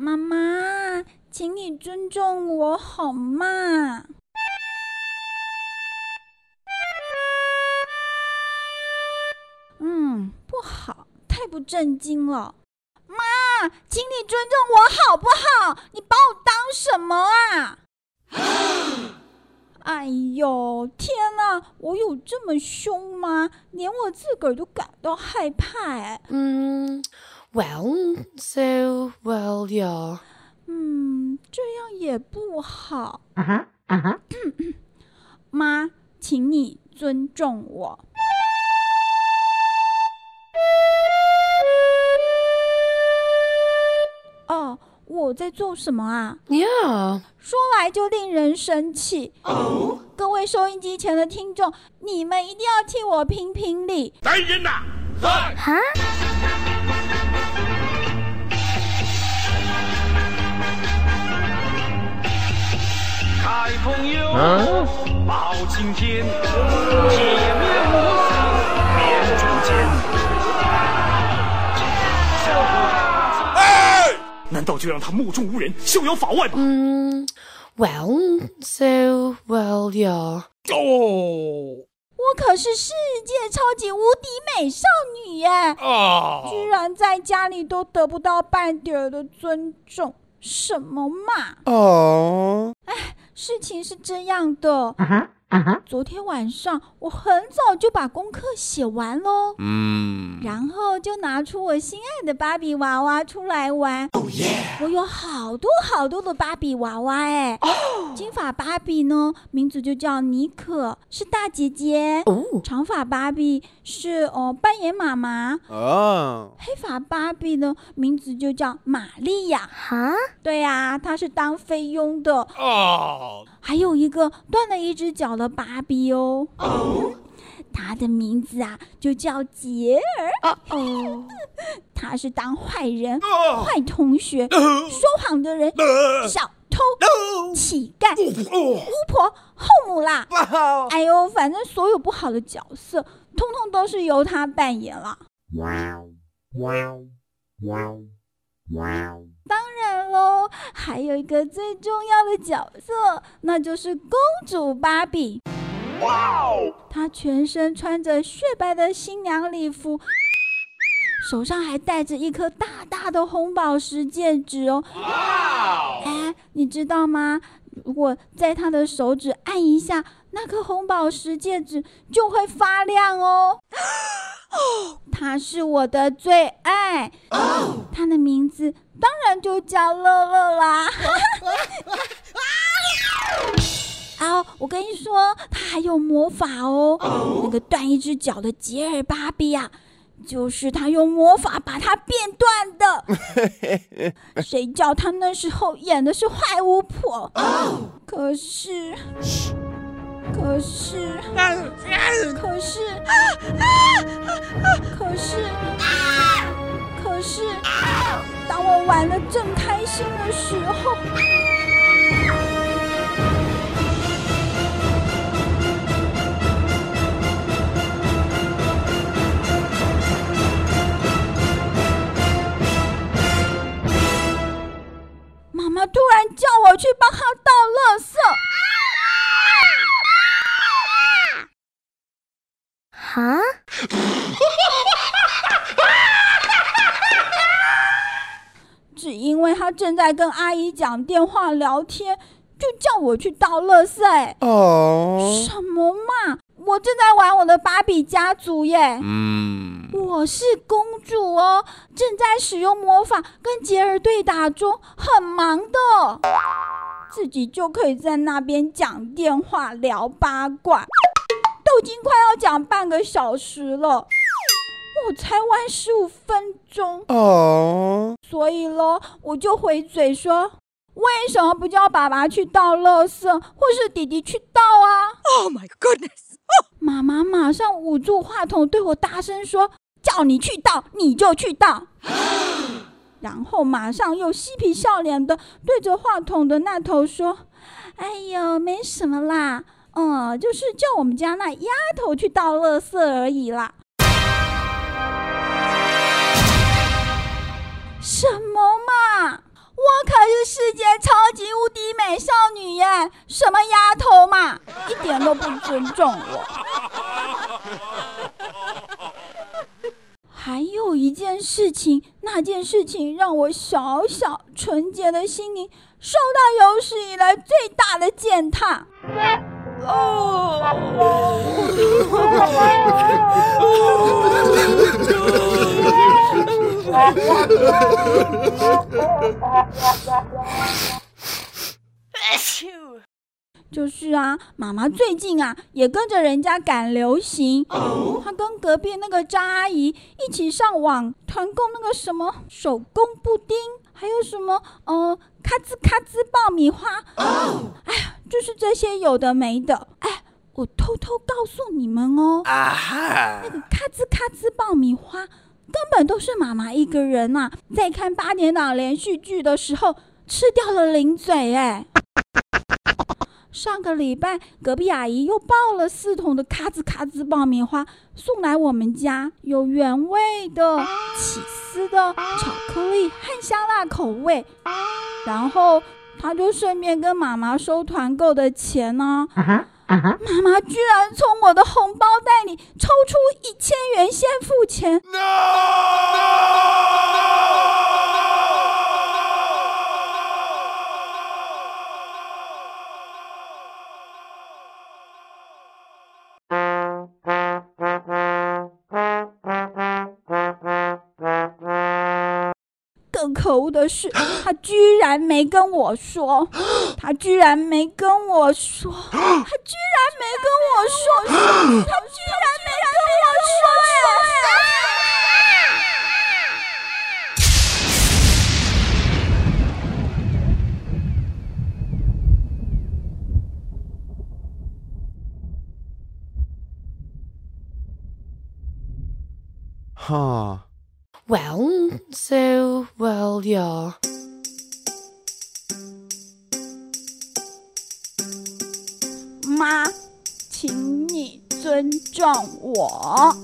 妈妈，请你尊重我好吗？嗯，不好，太不正经了。妈，请你尊重我好不好？你把我当什么啊？哎呦，天哪！我有这么凶吗？连我自个儿都感到害怕哎。嗯，Well, so well, yeah. 嗯，这样也不好。啊哈啊哈，妈，请你尊重我。哦，我在做什么啊？Yeah. 说来就令人生气。哦各位收音机前的听众，你们一定要替我评评理。来人呐！在！哈，朋友，报青天，铁面无私辨忠奸。哎！难道就让他目中无人、逍遥法外吗？Mm, well, so well, yeah. 哦我可是世界超级无敌美少女耶，啊！居然在家里都得不到半点的尊重，什么嘛？哦，事情是这样的，啊哈，昨天晚上我很早就把功课写完喽，嗯，然后就拿出我心爱的芭比娃娃出来玩。我有好多好多的芭比娃娃哎。哦金发芭比呢，名字就叫妮可，是大姐姐。Oh. 长发芭比是哦扮演妈妈。哦，黑发芭比呢，名字就叫玛利亚。哈，对呀、她是当菲佣的。哦！还有一个断了一只脚的芭比哦。她的名字啊，就叫杰尔。哦，她是当坏人、啊坏同学、说谎的人、小偷、乞丐、哦。巫婆、后母啦。哎呦，反正所有不好的角色，通通都是由他扮演了。还有一个最重要的角色，那就是公主芭比。哇哦！她全身穿着雪白的新娘礼服，手上还戴着一颗大大的红宝石戒指哦。哇哎，你知道吗？如果在她的手指按一下，那颗红宝石戒指就会发亮哦。她是我的最爱，他的名字当然就叫乐乐啦。啊，我跟你说，他还有魔法哦。那个断一只脚的杰尔巴比呀、就是他用魔法把它变断的。谁叫他那时候演的是坏巫婆？可是，可是，可是，可是，可是，当我玩的正开心的时候，只因为他正在跟阿姨讲电话聊天，就叫我去倒垃圾、欸。哦，什么嘛！我正在玩我的芭比家族耶。嗯，我是公主哦，正在使用魔法跟杰尔对打中，很忙的，自己就可以在那边讲电话聊八卦，都已经快要讲半个小时了，我才玩十五分钟。哦，所以咯，我就回嘴说：“为什么不叫爸爸去倒垃圾，或是弟弟去倒啊 Oh my goodness! 妈妈马上捂住话筒，对我大声说：“叫你去倒，你就去倒。”然后马上又嬉皮笑脸的对着话筒的那头说：“哎呦，没什么啦，嗯，就是叫我们家那丫头去倒垃圾而已啦。”什么嘛！我可是世界超级无敌美少女耶，什么丫头嘛，一点都不尊重我。还有一件事情，那件事情让我小小纯洁的心灵受到有史以来最大的践踏。Oh. Bless you. 就是啊，妈妈最近啊也跟着人家赶流行，她跟隔壁那个张阿姨一起上网团购那个什么手工布丁，还有什么呃咔吱咔吱爆米花，哎呀，就是这些有的没的。哎，我偷偷告诉你们哦，啊哈那个咔吱咔吱爆米花根本都是妈妈一个人啊，在看八点档连续剧的时候吃掉了零嘴哎。上个礼拜，隔壁阿姨又抱了四桶的咔吱咔吱爆米花送来我们家，有原味的、起司的、巧克力和香辣口味。然后她就顺便跟妈妈收团购的钱呢、妈妈居然从我的红包袋里抽出一千元先付钱，更可恶的是，他居然没跟我说，他居然没跟我说，他居然没跟我说，他居然没跟我说，呀。哈 Well, so, well, yeah. 妈，请你尊重我。